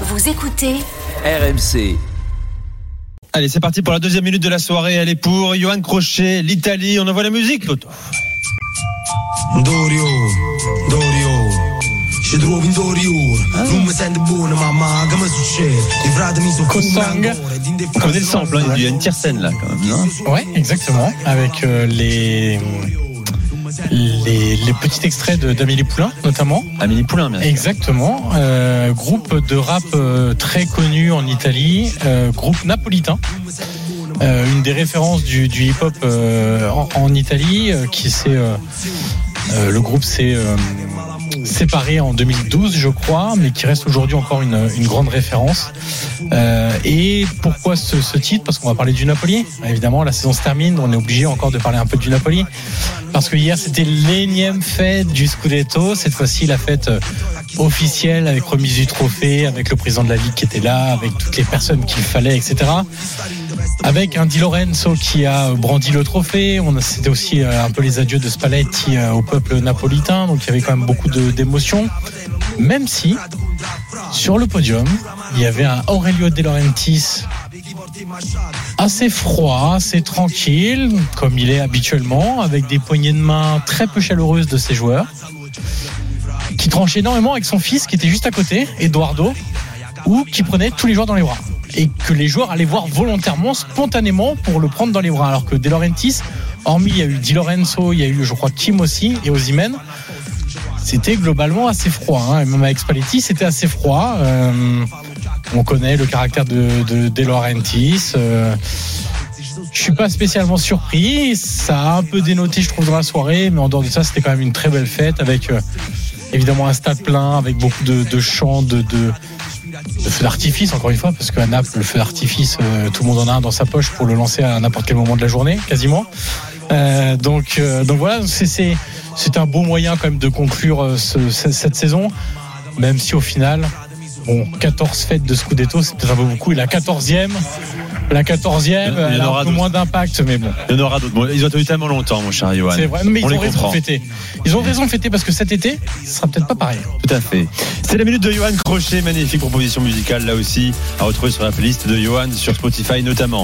Vous écoutez RMC. Allez, c'est parti pour la deuxième minute de la soirée. Elle est pour Johan Crochet, l'Italie. On envoie la musique, Toto. Dorio, Dorio. Trovi in Dorio, non mi sento buono, mamma, mi succede? I frati mi sono Kosang. On connaît le sample, hein. il y a une tire scène là, quand même, non Ouais, exactement. Avec euh, les, les les petits extraits de- d'Amélie Poulain, notamment. Amélie Poulain, bien sûr. Exactement. Euh, groupe de rap euh, très connu en Italie, euh, groupe napolitain. Euh, une des références du, du hip-hop en, en Italie, qui euh, le groupe s'est séparé en 2012, je crois, mais qui reste aujourd'hui encore une, une grande référence. Euh, et pourquoi ce, ce titre? Parce qu'on va parler du Napoli. Évidemment, la saison se termine, on est obligé encore de parler un peu du Napoli. Parce que hier, c'était l'énième fête du Scudetto. Cette fois-ci, la fête euh, officielle avec remise du trophée, avec le président de la Ligue qui était là, avec toutes les personnes qu'il fallait, etc. Avec un Di Lorenzo qui a brandi le trophée. C'était aussi euh, un peu les adieux de Spalletti euh, au peuple napolitain. Donc il y avait quand même beaucoup d'émotions. Même si, sur le podium, il y avait un Aurelio De Laurentiis assez froid, assez tranquille, comme il est habituellement, avec des poignées de main très peu chaleureuses de ses joueurs, qui tranchait énormément avec son fils qui était juste à côté, Eduardo, ou qui prenait tous les joueurs dans les bras. Et que les joueurs allaient voir volontairement, spontanément, pour le prendre dans les bras. Alors que De Laurentiis, hormis il y a eu Di Lorenzo, il y a eu, je crois, Kim aussi, et Ozymen, c'était globalement assez froid. hein. Et même avec Spalletti, c'était assez froid. Euh, on connaît le caractère de, de, De Laurentiis. Euh, je suis pas spécialement surpris. Ça a un peu dénoté, je trouve, dans la soirée. Mais en dehors de ça, c'était quand même une très belle fête avec euh, évidemment un stade plein, avec beaucoup de, chants, de, de feux d'artifice, encore une fois, parce qu'à Naples, le feu d'artifice, euh, tout le monde en a un dans sa poche pour le lancer à n'importe quel moment de la journée, quasiment. Euh, donc, euh, donc voilà, c'est, un beau moyen quand même de conclure ce- ce- cette saison, même si au final, bon, 14 fêtes de Scudetto, c'est peut-être un peu beaucoup. Et la 14e, la 14e, Il y en elle a aura un peu d'autres. moins d'impact, mais bon. Il y en aura d'autres. Bon, ils ont tenu tellement longtemps, mon cher Johan. C'est vrai, mais ils On ont raison comprend. de fêter. Ils ont raison de fêter parce que cet été, ce sera peut-être pas pareil. Tout à fait. C'est la minute de Johan Crochet, magnifique proposition musicale là aussi, à retrouver sur la playlist de Johan sur Spotify notamment.